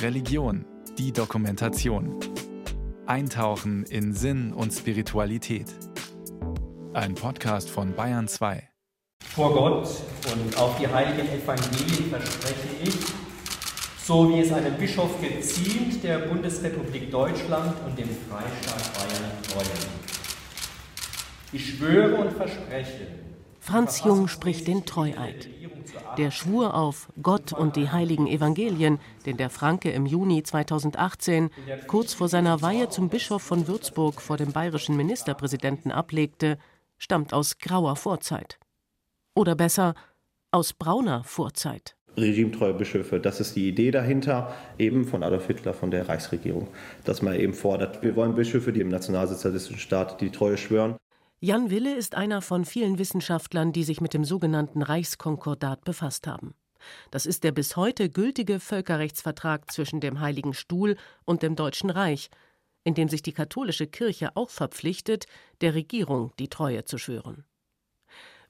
Religion, die Dokumentation. Eintauchen in Sinn und Spiritualität. Ein Podcast von Bayern 2. Vor Gott und auf die heiligen Evangelien verspreche ich, so wie es einem Bischof geziemt, der Bundesrepublik Deutschland und dem Freistaat Bayern treuen. Ich schwöre und verspreche. Franz Jung spricht den Treueid. Der Schwur auf Gott und die heiligen Evangelien, den der Franke im Juni 2018 kurz vor seiner Weihe zum Bischof von Würzburg vor dem bayerischen Ministerpräsidenten ablegte, stammt aus grauer Vorzeit. Oder besser, aus brauner Vorzeit. Regimetreue Bischöfe, das ist die Idee dahinter, eben von Adolf Hitler, von der Reichsregierung, dass man eben fordert, wir wollen Bischöfe, die im nationalsozialistischen Staat die Treue schwören. Jan Wille ist einer von vielen Wissenschaftlern, die sich mit dem sogenannten Reichskonkordat befasst haben. Das ist der bis heute gültige Völkerrechtsvertrag zwischen dem Heiligen Stuhl und dem Deutschen Reich, in dem sich die katholische Kirche auch verpflichtet, der Regierung die Treue zu schwören.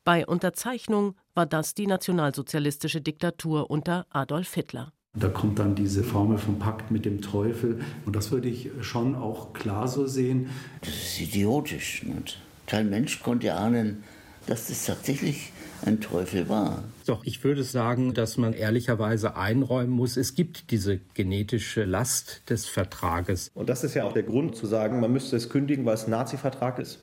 Bei Unterzeichnung war das die nationalsozialistische Diktatur unter Adolf Hitler. Da kommt dann diese Formel vom Pakt mit dem Teufel. Und das würde ich schon auch klar so sehen. Das ist idiotisch. Nicht? Kein Mensch konnte ahnen, dass das tatsächlich ein Teufel war. Doch ich würde sagen, dass man ehrlicherweise einräumen muss, es gibt diese genetische Last des Vertrages. Und das ist ja auch der Grund zu sagen, man müsste es kündigen, weil es ein Nazi-Vertrag ist.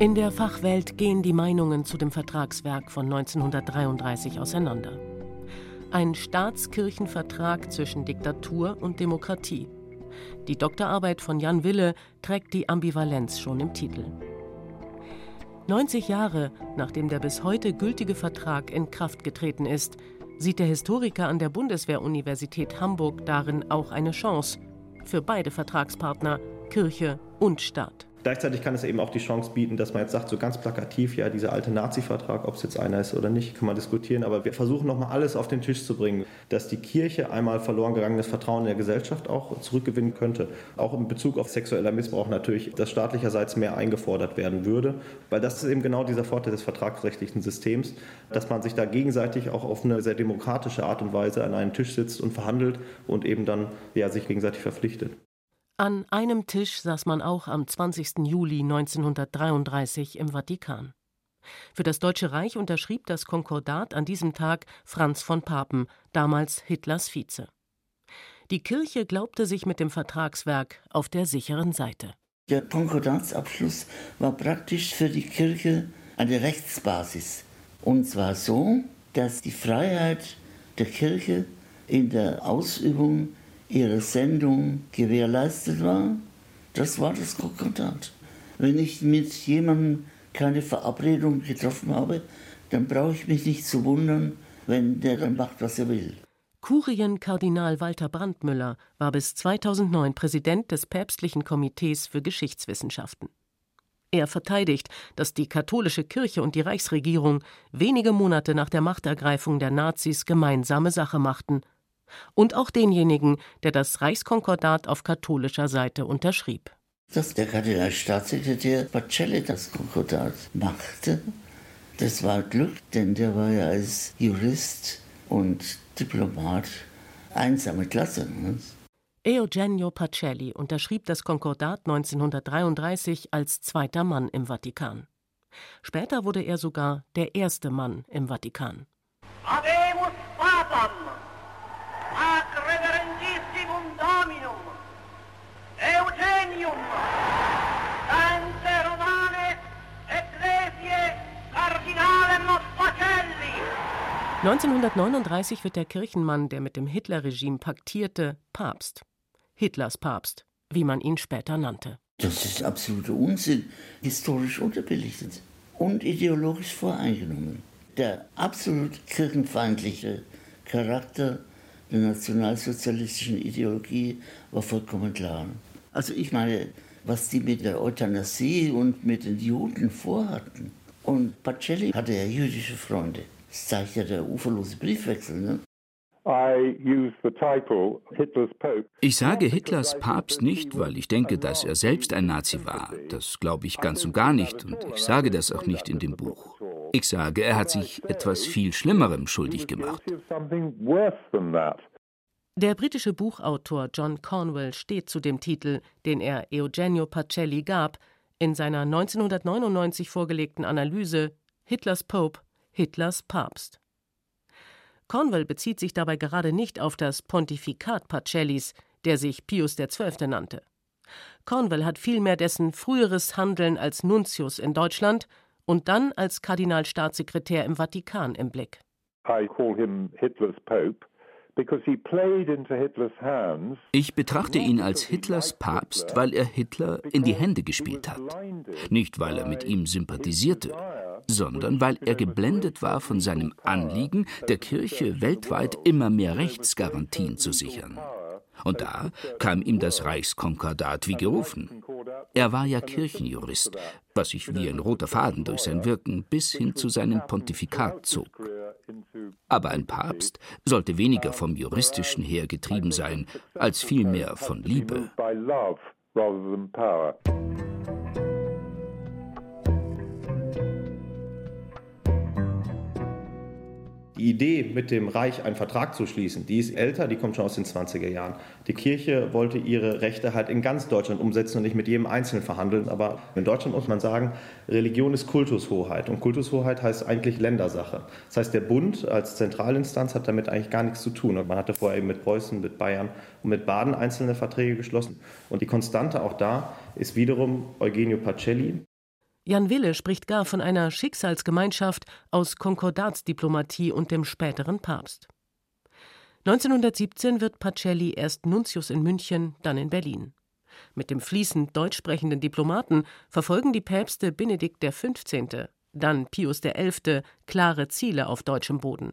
In der Fachwelt gehen die Meinungen zu dem Vertragswerk von 1933 auseinander ein Staatskirchenvertrag zwischen Diktatur und Demokratie. Die Doktorarbeit von Jan Wille trägt die Ambivalenz schon im Titel. 90 Jahre nachdem der bis heute gültige Vertrag in Kraft getreten ist, sieht der Historiker an der Bundeswehruniversität Hamburg darin auch eine Chance für beide Vertragspartner, Kirche und Staat. Gleichzeitig kann es eben auch die Chance bieten, dass man jetzt sagt, so ganz plakativ, ja, dieser alte Nazi-Vertrag, ob es jetzt einer ist oder nicht, kann man diskutieren. Aber wir versuchen nochmal alles auf den Tisch zu bringen, dass die Kirche einmal verloren gegangenes Vertrauen in der Gesellschaft auch zurückgewinnen könnte. Auch in Bezug auf sexueller Missbrauch natürlich, dass staatlicherseits mehr eingefordert werden würde. Weil das ist eben genau dieser Vorteil des vertragsrechtlichen Systems, dass man sich da gegenseitig auch auf eine sehr demokratische Art und Weise an einen Tisch sitzt und verhandelt und eben dann ja, sich gegenseitig verpflichtet. An einem Tisch saß man auch am 20. Juli 1933 im Vatikan. Für das Deutsche Reich unterschrieb das Konkordat an diesem Tag Franz von Papen, damals Hitlers Vize. Die Kirche glaubte sich mit dem Vertragswerk auf der sicheren Seite. Der Konkordatsabschluss war praktisch für die Kirche eine Rechtsbasis. Und zwar so, dass die Freiheit der Kirche in der Ausübung ihre Sendung gewährleistet war. Das war das Konkordat. Wenn ich mit jemandem keine Verabredung getroffen habe, dann brauche ich mich nicht zu wundern, wenn der dann macht, was er will. Kurienkardinal Walter Brandmüller war bis 2009 Präsident des Päpstlichen Komitees für Geschichtswissenschaften. Er verteidigt, dass die katholische Kirche und die Reichsregierung wenige Monate nach der Machtergreifung der Nazis gemeinsame Sache machten und auch denjenigen, der das Reichskonkordat auf katholischer Seite unterschrieb. Dass der Kardinalstaatssekretär Pacelli das Konkordat machte, das war Glück, denn der war ja als Jurist und Diplomat einsame Klasse. Ne? Eugenio Pacelli unterschrieb das Konkordat 1933 als zweiter Mann im Vatikan. Später wurde er sogar der erste Mann im Vatikan. Ademus 1939 wird der Kirchenmann, der mit dem Hitlerregime paktierte, Papst. Hitlers Papst, wie man ihn später nannte. Das ist absoluter Unsinn, historisch unterbelichtet und ideologisch voreingenommen. Der absolut kirchenfeindliche Charakter der nationalsozialistischen Ideologie war vollkommen klar. Also ich meine, was die mit der Euthanasie und mit den Juden vorhatten. Und Pacelli hatte ja jüdische Freunde. Das zeigt ja der uferlose Briefwechsel. Ne? Ich sage Hitlers Papst nicht, weil ich denke, dass er selbst ein Nazi war. Das glaube ich ganz und gar nicht und ich sage das auch nicht in dem Buch. Ich sage, er hat sich etwas viel Schlimmerem schuldig gemacht. Der britische Buchautor John Cornwell steht zu dem Titel, den er Eugenio Pacelli gab, in seiner 1999 vorgelegten Analyse Hitlers Pope, Hitlers Papst. Cornwell bezieht sich dabei gerade nicht auf das Pontifikat Pacellis, der sich Pius XII. nannte. Cornwell hat vielmehr dessen früheres Handeln als Nuntius in Deutschland und dann als Kardinalstaatssekretär im Vatikan im Blick. I call him Hitler's Pope ich betrachte ihn als Hitlers Papst, weil er Hitler in die Hände gespielt hat. Nicht, weil er mit ihm sympathisierte, sondern weil er geblendet war von seinem Anliegen, der Kirche weltweit immer mehr Rechtsgarantien zu sichern. Und da kam ihm das Reichskonkordat wie gerufen. Er war ja Kirchenjurist, was sich wie ein roter Faden durch sein Wirken bis hin zu seinem Pontifikat zog. Aber ein Papst sollte weniger vom Juristischen her getrieben sein, als vielmehr von Liebe. Die Idee, mit dem Reich einen Vertrag zu schließen, die ist älter, die kommt schon aus den 20er Jahren. Die Kirche wollte ihre Rechte halt in ganz Deutschland umsetzen und nicht mit jedem Einzelnen verhandeln. Aber in Deutschland muss man sagen, Religion ist Kultushoheit. Und Kultushoheit heißt eigentlich Ländersache. Das heißt, der Bund als Zentralinstanz hat damit eigentlich gar nichts zu tun. Und man hatte vorher eben mit Preußen, mit Bayern und mit Baden einzelne Verträge geschlossen. Und die Konstante auch da ist wiederum Eugenio Pacelli, Jan Wille spricht gar von einer Schicksalsgemeinschaft aus Konkordatsdiplomatie und dem späteren Papst. 1917 wird Pacelli erst Nuntius in München, dann in Berlin. Mit dem fließend deutsch sprechenden Diplomaten verfolgen die Päpste Benedikt XV., dann Pius XI. klare Ziele auf deutschem Boden.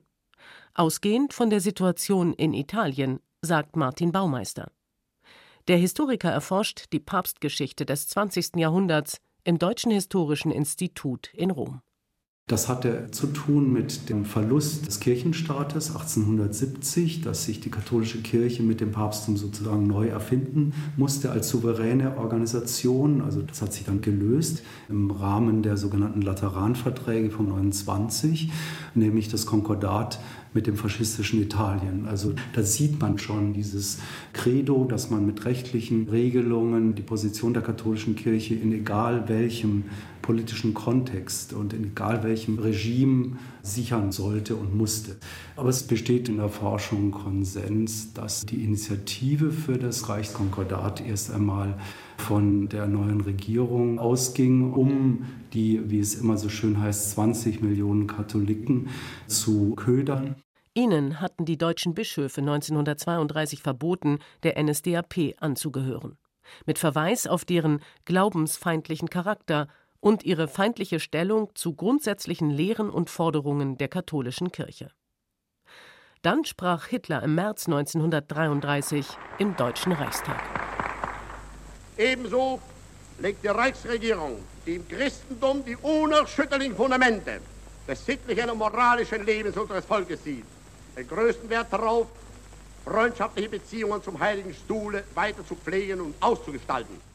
Ausgehend von der Situation in Italien, sagt Martin Baumeister. Der Historiker erforscht die Papstgeschichte des 20. Jahrhunderts im Deutschen Historischen Institut in Rom. Das hatte zu tun mit dem Verlust des Kirchenstaates 1870, dass sich die katholische Kirche mit dem Papsttum sozusagen neu erfinden musste als souveräne Organisation. Also das hat sich dann gelöst im Rahmen der sogenannten Lateranverträge von 29, nämlich das Konkordat mit dem faschistischen Italien. Also da sieht man schon dieses Credo, dass man mit rechtlichen Regelungen die Position der katholischen Kirche in egal welchem politischen Kontext und in egal welchem Regime sichern sollte und musste. Aber es besteht in der Forschung Konsens, dass die Initiative für das Reichskonkordat erst einmal von der neuen Regierung ausging, um die, wie es immer so schön heißt, 20 Millionen Katholiken zu ködern. Ihnen hatten die deutschen Bischöfe 1932 verboten, der NSDAP anzugehören. Mit Verweis auf deren glaubensfeindlichen Charakter und ihre feindliche Stellung zu grundsätzlichen Lehren und Forderungen der katholischen Kirche. Dann sprach Hitler im März 1933 im Deutschen Reichstag. Ebenso legt die Reichsregierung dem Christentum die unerschütterlichen Fundamente des sittlichen und moralischen Lebens unseres Volkes sieht. Den größten Wert darauf, freundschaftliche Beziehungen zum Heiligen Stuhle weiter zu pflegen und auszugestalten.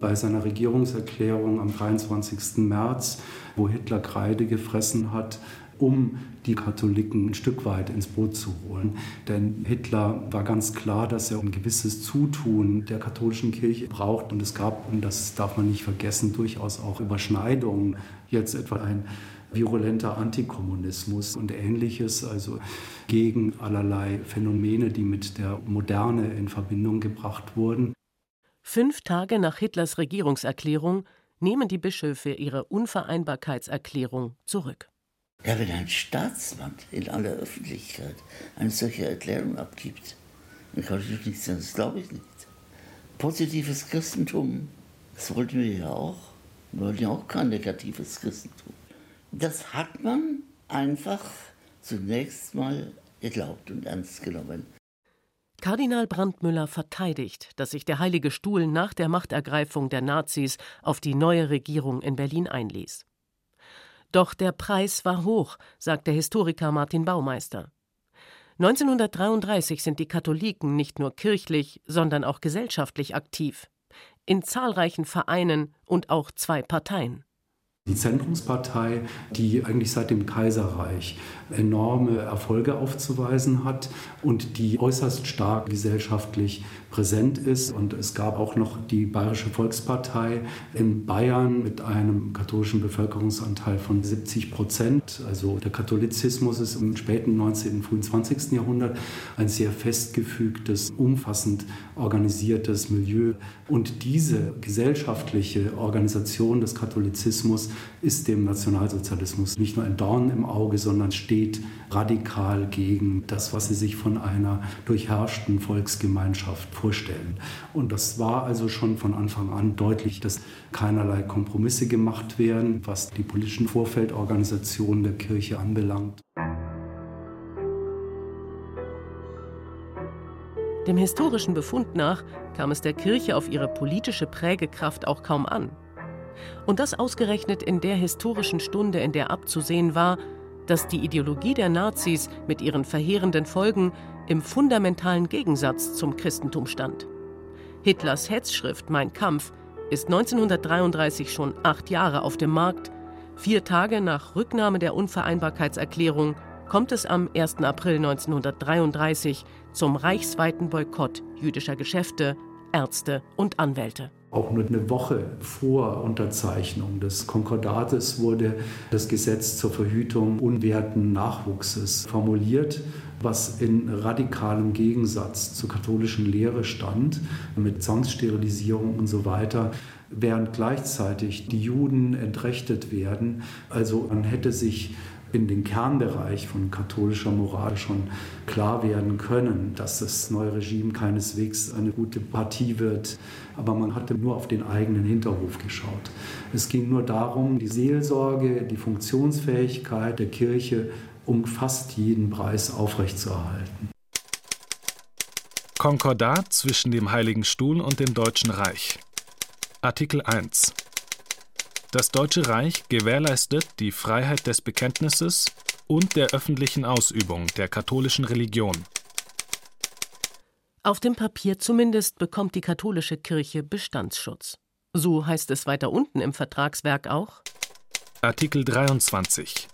Bei seiner Regierungserklärung am 23. März, wo Hitler Kreide gefressen hat, um die Katholiken ein Stück weit ins Boot zu holen. Denn Hitler war ganz klar, dass er ein gewisses Zutun der katholischen Kirche braucht. Und es gab, und das darf man nicht vergessen, durchaus auch Überschneidungen. Jetzt etwa ein virulenter Antikommunismus und ähnliches, also gegen allerlei Phänomene, die mit der Moderne in Verbindung gebracht wurden. Fünf Tage nach Hitlers Regierungserklärung nehmen die Bischöfe ihre Unvereinbarkeitserklärung zurück. Ja, wenn ein Staatsmann in aller Öffentlichkeit eine solche Erklärung abgibt, dann kann ich nicht sagen, das glaube ich nicht. Positives Christentum, das wollten wir ja auch. Wir wollten ja auch kein negatives Christentum. Das hat man einfach zunächst mal geglaubt und ernst genommen. Kardinal Brandmüller verteidigt, dass sich der Heilige Stuhl nach der Machtergreifung der Nazis auf die neue Regierung in Berlin einließ. Doch der Preis war hoch, sagt der Historiker Martin Baumeister. 1933 sind die Katholiken nicht nur kirchlich, sondern auch gesellschaftlich aktiv. In zahlreichen Vereinen und auch zwei Parteien. Die Zentrumspartei, die eigentlich seit dem Kaiserreich enorme Erfolge aufzuweisen hat und die äußerst stark gesellschaftlich präsent ist. Und es gab auch noch die Bayerische Volkspartei in Bayern mit einem katholischen Bevölkerungsanteil von 70 Prozent. Also der Katholizismus ist im späten 19., frühen 20. Jahrhundert ein sehr festgefügtes, umfassend organisiertes Milieu. Und diese gesellschaftliche Organisation des Katholizismus ist dem Nationalsozialismus nicht nur ein Dorn im Auge, sondern steht radikal gegen das, was sie sich von einer durchherrschten Volksgemeinschaft vorstellen. Und das war also schon von Anfang an deutlich, dass keinerlei Kompromisse gemacht werden, was die politischen Vorfeldorganisationen der Kirche anbelangt. Dem historischen Befund nach kam es der Kirche auf ihre politische Prägekraft auch kaum an. Und das ausgerechnet in der historischen Stunde, in der abzusehen war, dass die Ideologie der Nazis mit ihren verheerenden Folgen im fundamentalen Gegensatz zum Christentum stand. Hitlers Hetzschrift Mein Kampf ist 1933 schon acht Jahre auf dem Markt. Vier Tage nach Rücknahme der Unvereinbarkeitserklärung kommt es am 1. April 1933 zum reichsweiten Boykott jüdischer Geschäfte, Ärzte und Anwälte. Auch nur eine Woche vor Unterzeichnung des Konkordates wurde das Gesetz zur Verhütung unwerten Nachwuchses formuliert, was in radikalem Gegensatz zur katholischen Lehre stand, mit Zwangssterilisierung und so weiter während gleichzeitig die Juden entrechtet werden. Also man hätte sich in den Kernbereich von katholischer Moral schon klar werden können, dass das neue Regime keineswegs eine gute Partie wird. Aber man hatte nur auf den eigenen Hinterhof geschaut. Es ging nur darum, die Seelsorge, die Funktionsfähigkeit der Kirche um fast jeden Preis aufrechtzuerhalten. Konkordat zwischen dem Heiligen Stuhl und dem Deutschen Reich. Artikel 1 das Deutsche Reich gewährleistet die Freiheit des Bekenntnisses und der öffentlichen Ausübung der katholischen Religion. Auf dem Papier zumindest bekommt die katholische Kirche Bestandsschutz. So heißt es weiter unten im Vertragswerk auch. Artikel 23.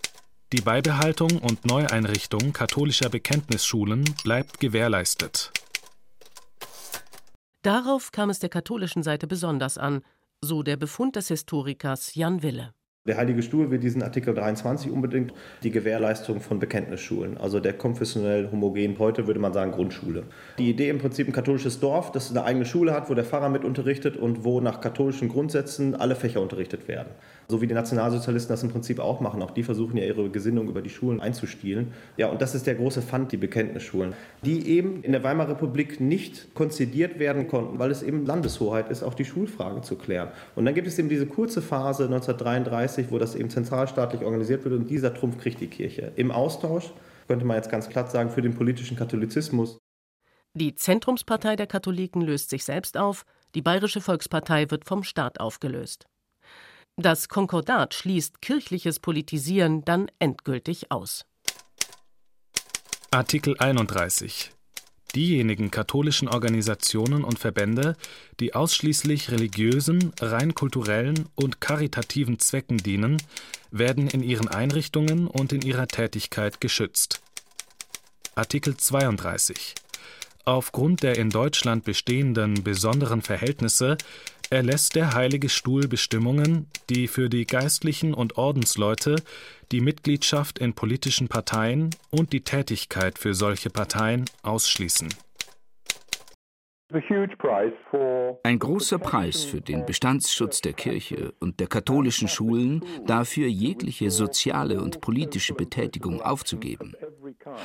Die Beibehaltung und Neueinrichtung katholischer Bekenntnisschulen bleibt gewährleistet. Darauf kam es der katholischen Seite besonders an, so der Befund des Historikers Jan Wille. Der Heilige Stuhl will diesen Artikel 23 unbedingt die Gewährleistung von Bekenntnisschulen, also der konfessionell homogen, heute würde man sagen Grundschule. Die Idee im Prinzip ein katholisches Dorf, das eine eigene Schule hat, wo der Pfarrer mit unterrichtet und wo nach katholischen Grundsätzen alle Fächer unterrichtet werden. So wie die Nationalsozialisten das im Prinzip auch machen. Auch die versuchen ja ihre Gesinnung über die Schulen einzustielen. Ja, und das ist der große Pfand, die Bekenntnisschulen, die eben in der Weimarer Republik nicht konzidiert werden konnten, weil es eben Landeshoheit ist, auch die Schulfrage zu klären. Und dann gibt es eben diese kurze Phase 1933, wo das eben zentralstaatlich organisiert wird und dieser Trumpf kriegt die Kirche. Im Austausch, könnte man jetzt ganz platt sagen, für den politischen Katholizismus. Die Zentrumspartei der Katholiken löst sich selbst auf, die Bayerische Volkspartei wird vom Staat aufgelöst. Das Konkordat schließt kirchliches Politisieren dann endgültig aus. Artikel 31 Diejenigen katholischen Organisationen und Verbände, die ausschließlich religiösen, rein kulturellen und karitativen Zwecken dienen, werden in ihren Einrichtungen und in ihrer Tätigkeit geschützt. Artikel 32 Aufgrund der in Deutschland bestehenden besonderen Verhältnisse erlässt der Heilige Stuhl Bestimmungen, die für die Geistlichen und Ordensleute die Mitgliedschaft in politischen Parteien und die Tätigkeit für solche Parteien ausschließen. Ein großer Preis für den Bestandsschutz der Kirche und der katholischen Schulen, dafür jegliche soziale und politische Betätigung aufzugeben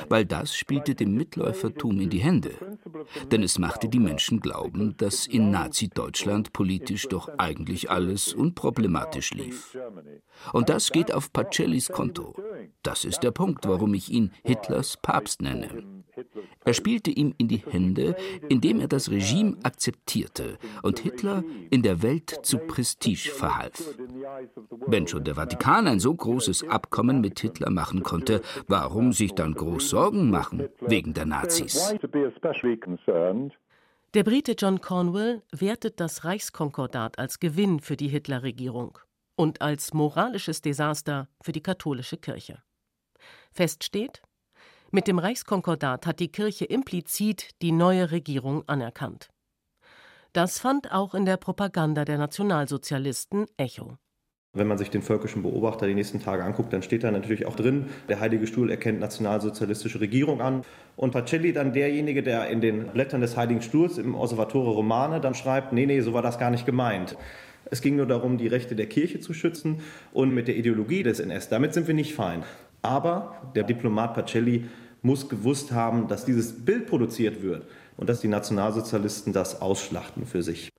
weil das spielte dem Mitläufertum in die Hände. Denn es machte die Menschen glauben, dass in Nazi-Deutschland politisch doch eigentlich alles unproblematisch lief. Und das geht auf Pacellis Konto. Das ist der Punkt, warum ich ihn Hitlers Papst nenne. Er spielte ihm in die Hände, indem er das Regime akzeptierte und Hitler in der Welt zu Prestige verhalf. Wenn schon der Vatikan ein so großes Abkommen mit Hitler machen konnte, warum sich dann groß Sorgen machen wegen der Nazis? Der Brite John Cornwell wertet das Reichskonkordat als Gewinn für die Hitlerregierung und als moralisches Desaster für die katholische Kirche. Fest steht, mit dem Reichskonkordat hat die Kirche implizit die neue Regierung anerkannt. Das fand auch in der Propaganda der Nationalsozialisten Echo. Wenn man sich den völkischen Beobachter die nächsten Tage anguckt, dann steht da natürlich auch drin, der Heilige Stuhl erkennt nationalsozialistische Regierung an. Und Pacelli dann derjenige, der in den Blättern des Heiligen Stuhls im Osservatore Romane dann schreibt, nee, nee, so war das gar nicht gemeint. Es ging nur darum, die Rechte der Kirche zu schützen und mit der Ideologie des NS. Damit sind wir nicht fein. Aber der Diplomat Pacelli muss gewusst haben, dass dieses Bild produziert wird und dass die Nationalsozialisten das ausschlachten für sich.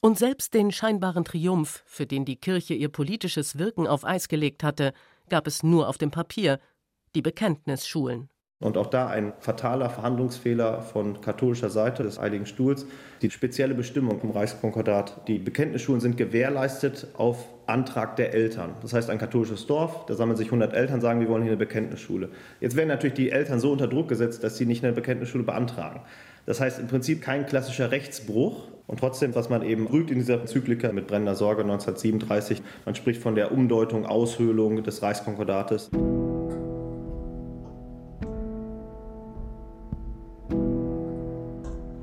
Und selbst den scheinbaren Triumph, für den die Kirche ihr politisches Wirken auf Eis gelegt hatte, gab es nur auf dem Papier, die Bekenntnisschulen. Und auch da ein fataler Verhandlungsfehler von katholischer Seite des Heiligen Stuhls. Die spezielle Bestimmung im Reichskonkordat, die Bekenntnisschulen sind gewährleistet auf Antrag der Eltern. Das heißt, ein katholisches Dorf, da sammeln sich 100 Eltern, sagen, wir wollen hier eine Bekenntnisschule. Jetzt werden natürlich die Eltern so unter Druck gesetzt, dass sie nicht eine Bekenntnisschule beantragen. Das heißt im Prinzip kein klassischer Rechtsbruch. Und trotzdem, was man eben rügt in dieser Enzyklika mit brennender Sorge 1937, man spricht von der Umdeutung, Aushöhlung des Reichskonkordates.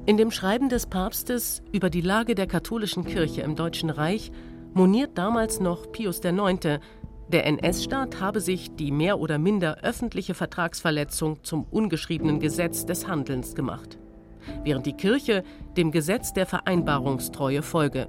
In dem Schreiben des Papstes über die Lage der katholischen Kirche im Deutschen Reich moniert damals noch Pius IX., der NS-Staat habe sich die mehr oder minder öffentliche Vertragsverletzung zum ungeschriebenen Gesetz des Handelns gemacht, während die Kirche dem Gesetz der Vereinbarungstreue folge,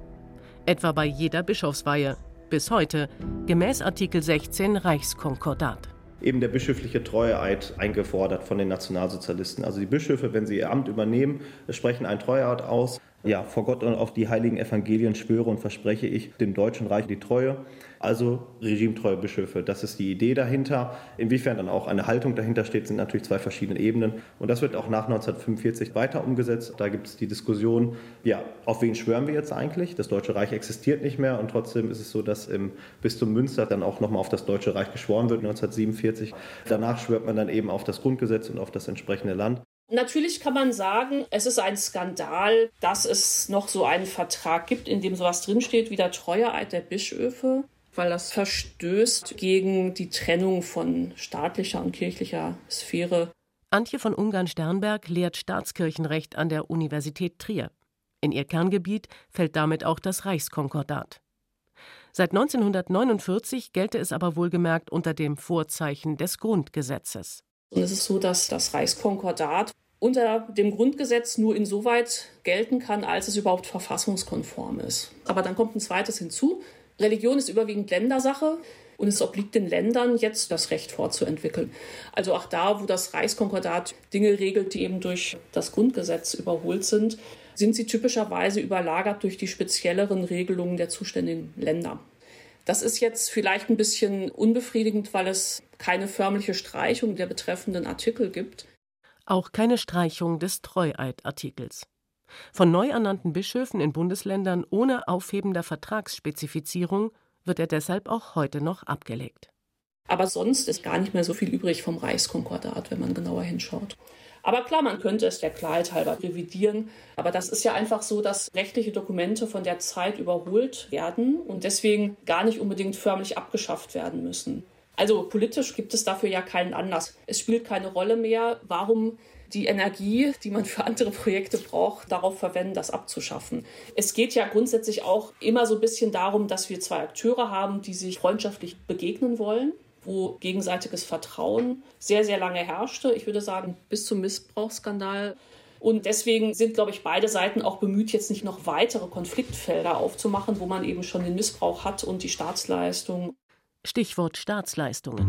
etwa bei jeder Bischofsweihe, bis heute gemäß Artikel 16 Reichskonkordat eben der bischöfliche Treueeid eingefordert von den Nationalsozialisten. Also die Bischöfe, wenn sie ihr Amt übernehmen, sprechen ein Treueeid aus. Ja, vor Gott und auf die heiligen Evangelien schwöre und verspreche ich dem Deutschen Reich die Treue also regimetreue Bischöfe. Das ist die Idee dahinter. Inwiefern dann auch eine Haltung dahinter steht, sind natürlich zwei verschiedene Ebenen. Und das wird auch nach 1945 weiter umgesetzt. Da gibt es die Diskussion, ja, auf wen schwören wir jetzt eigentlich? Das Deutsche Reich existiert nicht mehr und trotzdem ist es so, dass im Bistum Münster dann auch nochmal auf das Deutsche Reich geschworen wird 1947. Danach schwört man dann eben auf das Grundgesetz und auf das entsprechende Land. Natürlich kann man sagen, es ist ein Skandal, dass es noch so einen Vertrag gibt, in dem sowas drinsteht wie der Treueeid der Bischöfe weil das verstößt gegen die Trennung von staatlicher und kirchlicher Sphäre. Antje von Ungarn-Sternberg lehrt Staatskirchenrecht an der Universität Trier. In ihr Kerngebiet fällt damit auch das Reichskonkordat. Seit 1949 gelte es aber wohlgemerkt unter dem Vorzeichen des Grundgesetzes. Und es ist so, dass das Reichskonkordat unter dem Grundgesetz nur insoweit gelten kann, als es überhaupt verfassungskonform ist. Aber dann kommt ein zweites hinzu. Religion ist überwiegend Ländersache. Und es obliegt den Ländern jetzt, das Recht fortzuentwickeln. Also auch da, wo das Reichskonkordat Dinge regelt, die eben durch das Grundgesetz überholt sind, sind sie typischerweise überlagert durch die spezielleren Regelungen der zuständigen Länder. Das ist jetzt vielleicht ein bisschen unbefriedigend, weil es keine förmliche Streichung der betreffenden Artikel gibt. Auch keine Streichung des Treueidartikels. Von neu ernannten Bischöfen in Bundesländern ohne Aufheben der Vertragsspezifizierung wird er deshalb auch heute noch abgelegt. Aber sonst ist gar nicht mehr so viel übrig vom Reichskonkordat, wenn man genauer hinschaut. Aber klar, man könnte es der Klarheit halber revidieren. Aber das ist ja einfach so, dass rechtliche Dokumente von der Zeit überholt werden und deswegen gar nicht unbedingt förmlich abgeschafft werden müssen. Also politisch gibt es dafür ja keinen Anlass. Es spielt keine Rolle mehr, warum die Energie, die man für andere Projekte braucht, darauf verwenden, das abzuschaffen. Es geht ja grundsätzlich auch immer so ein bisschen darum, dass wir zwei Akteure haben, die sich freundschaftlich begegnen wollen wo gegenseitiges Vertrauen sehr, sehr lange herrschte. Ich würde sagen, bis zum Missbrauchsskandal. Und deswegen sind, glaube ich, beide Seiten auch bemüht, jetzt nicht noch weitere Konfliktfelder aufzumachen, wo man eben schon den Missbrauch hat und die Staatsleistung. Stichwort Staatsleistungen.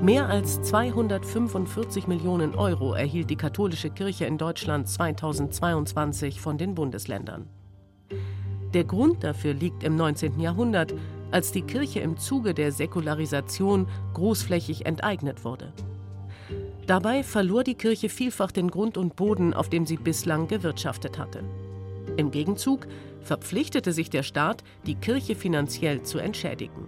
Mehr als 245 Millionen Euro erhielt die katholische Kirche in Deutschland 2022 von den Bundesländern. Der Grund dafür liegt im 19. Jahrhundert, als die Kirche im Zuge der Säkularisation großflächig enteignet wurde. Dabei verlor die Kirche vielfach den Grund und Boden, auf dem sie bislang gewirtschaftet hatte. Im Gegenzug verpflichtete sich der Staat, die Kirche finanziell zu entschädigen.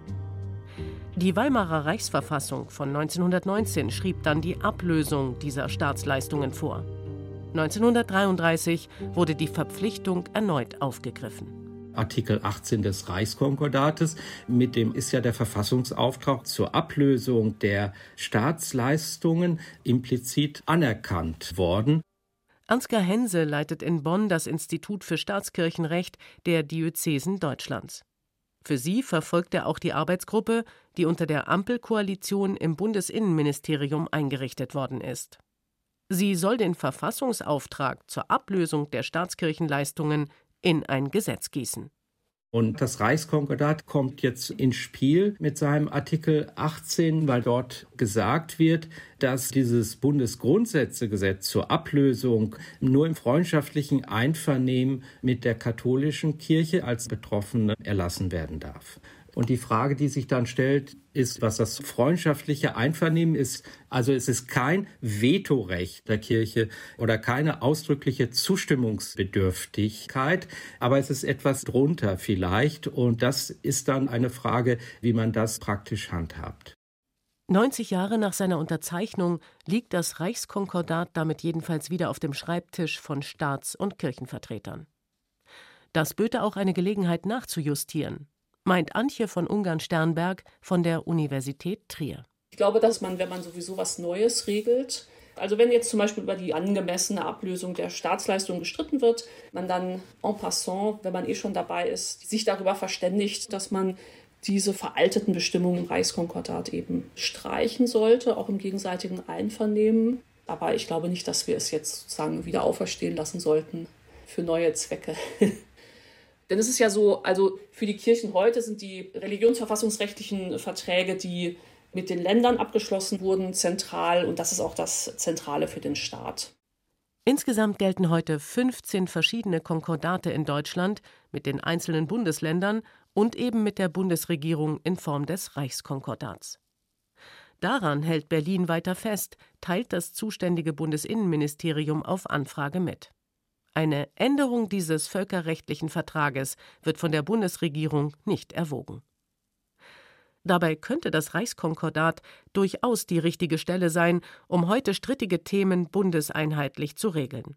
Die Weimarer Reichsverfassung von 1919 schrieb dann die Ablösung dieser Staatsleistungen vor. 1933 wurde die Verpflichtung erneut aufgegriffen. Artikel 18 des Reichskonkordates. Mit dem ist ja der Verfassungsauftrag zur Ablösung der Staatsleistungen implizit anerkannt worden. Ansgar Hense leitet in Bonn das Institut für Staatskirchenrecht der Diözesen Deutschlands. Für sie verfolgt er auch die Arbeitsgruppe, die unter der Ampelkoalition im Bundesinnenministerium eingerichtet worden ist. Sie soll den Verfassungsauftrag zur Ablösung der Staatskirchenleistungen in ein Gesetz gießen. Und das Reichskonkordat kommt jetzt ins Spiel mit seinem Artikel 18, weil dort gesagt wird, dass dieses Bundesgrundsätzegesetz zur Ablösung nur im freundschaftlichen Einvernehmen mit der katholischen Kirche als Betroffene erlassen werden darf. Und die Frage, die sich dann stellt, ist, was das freundschaftliche Einvernehmen ist. Also es ist kein Vetorecht der Kirche oder keine ausdrückliche Zustimmungsbedürftigkeit, aber es ist etwas drunter vielleicht. Und das ist dann eine Frage, wie man das praktisch handhabt. 90 Jahre nach seiner Unterzeichnung liegt das Reichskonkordat damit jedenfalls wieder auf dem Schreibtisch von Staats- und Kirchenvertretern. Das böte auch eine Gelegenheit nachzujustieren, meint Antje von Ungarn-Sternberg von der Universität Trier. Ich glaube, dass man, wenn man sowieso was Neues regelt, also wenn jetzt zum Beispiel über die angemessene Ablösung der Staatsleistung gestritten wird, man dann en passant, wenn man eh schon dabei ist, sich darüber verständigt, dass man diese veralteten Bestimmungen im Reichskonkordat eben streichen sollte, auch im gegenseitigen Einvernehmen. Aber ich glaube nicht, dass wir es jetzt sozusagen wieder auferstehen lassen sollten für neue Zwecke. Denn es ist ja so, also für die Kirchen heute sind die religionsverfassungsrechtlichen Verträge, die mit den Ländern abgeschlossen wurden, zentral und das ist auch das Zentrale für den Staat. Insgesamt gelten heute 15 verschiedene Konkordate in Deutschland mit den einzelnen Bundesländern und eben mit der Bundesregierung in Form des Reichskonkordats. Daran hält Berlin weiter fest, teilt das zuständige Bundesinnenministerium auf Anfrage mit. Eine Änderung dieses völkerrechtlichen Vertrages wird von der Bundesregierung nicht erwogen. Dabei könnte das Reichskonkordat durchaus die richtige Stelle sein, um heute strittige Themen bundeseinheitlich zu regeln.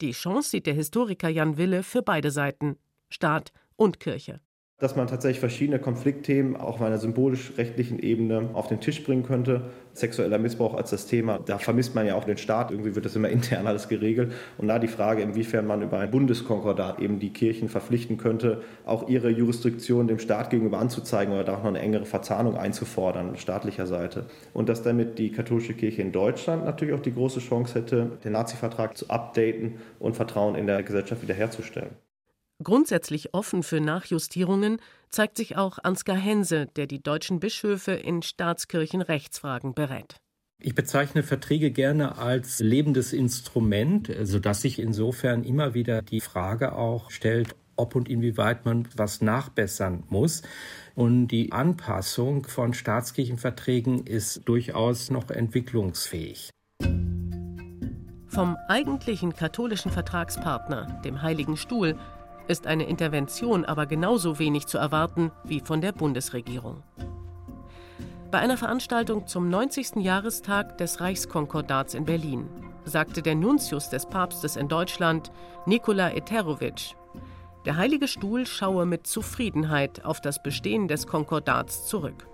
Die Chance sieht der Historiker Jan Wille für beide Seiten, Staat und Kirche dass man tatsächlich verschiedene Konfliktthemen auch auf einer symbolisch-rechtlichen Ebene auf den Tisch bringen könnte. Sexueller Missbrauch als das Thema, da vermisst man ja auch den Staat, irgendwie wird das immer intern alles geregelt. Und da die Frage, inwiefern man über ein Bundeskonkordat eben die Kirchen verpflichten könnte, auch ihre Jurisdiktion dem Staat gegenüber anzuzeigen oder da auch noch eine engere Verzahnung einzufordern, staatlicher Seite. Und dass damit die katholische Kirche in Deutschland natürlich auch die große Chance hätte, den Nazi-Vertrag zu updaten und Vertrauen in der Gesellschaft wiederherzustellen. Grundsätzlich offen für Nachjustierungen zeigt sich auch Ansgar Hense, der die deutschen Bischöfe in Staatskirchenrechtsfragen berät. Ich bezeichne Verträge gerne als lebendes Instrument, sodass sich insofern immer wieder die Frage auch stellt, ob und inwieweit man was nachbessern muss. Und die Anpassung von Staatskirchenverträgen ist durchaus noch entwicklungsfähig. Vom eigentlichen katholischen Vertragspartner, dem Heiligen Stuhl, ist eine Intervention aber genauso wenig zu erwarten wie von der Bundesregierung. Bei einer Veranstaltung zum 90. Jahrestag des Reichskonkordats in Berlin sagte der Nuntius des Papstes in Deutschland, Nikola Eterovic, der Heilige Stuhl schaue mit Zufriedenheit auf das Bestehen des Konkordats zurück.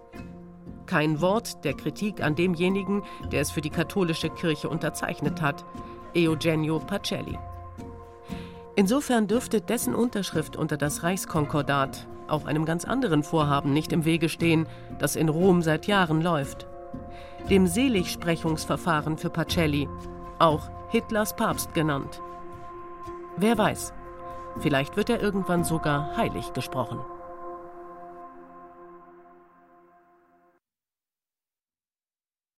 Kein Wort der Kritik an demjenigen, der es für die katholische Kirche unterzeichnet hat, Eugenio Pacelli. Insofern dürfte dessen Unterschrift unter das Reichskonkordat auch einem ganz anderen Vorhaben nicht im Wege stehen, das in Rom seit Jahren läuft. Dem Seligsprechungsverfahren für Pacelli, auch Hitlers Papst genannt. Wer weiß, vielleicht wird er irgendwann sogar heilig gesprochen.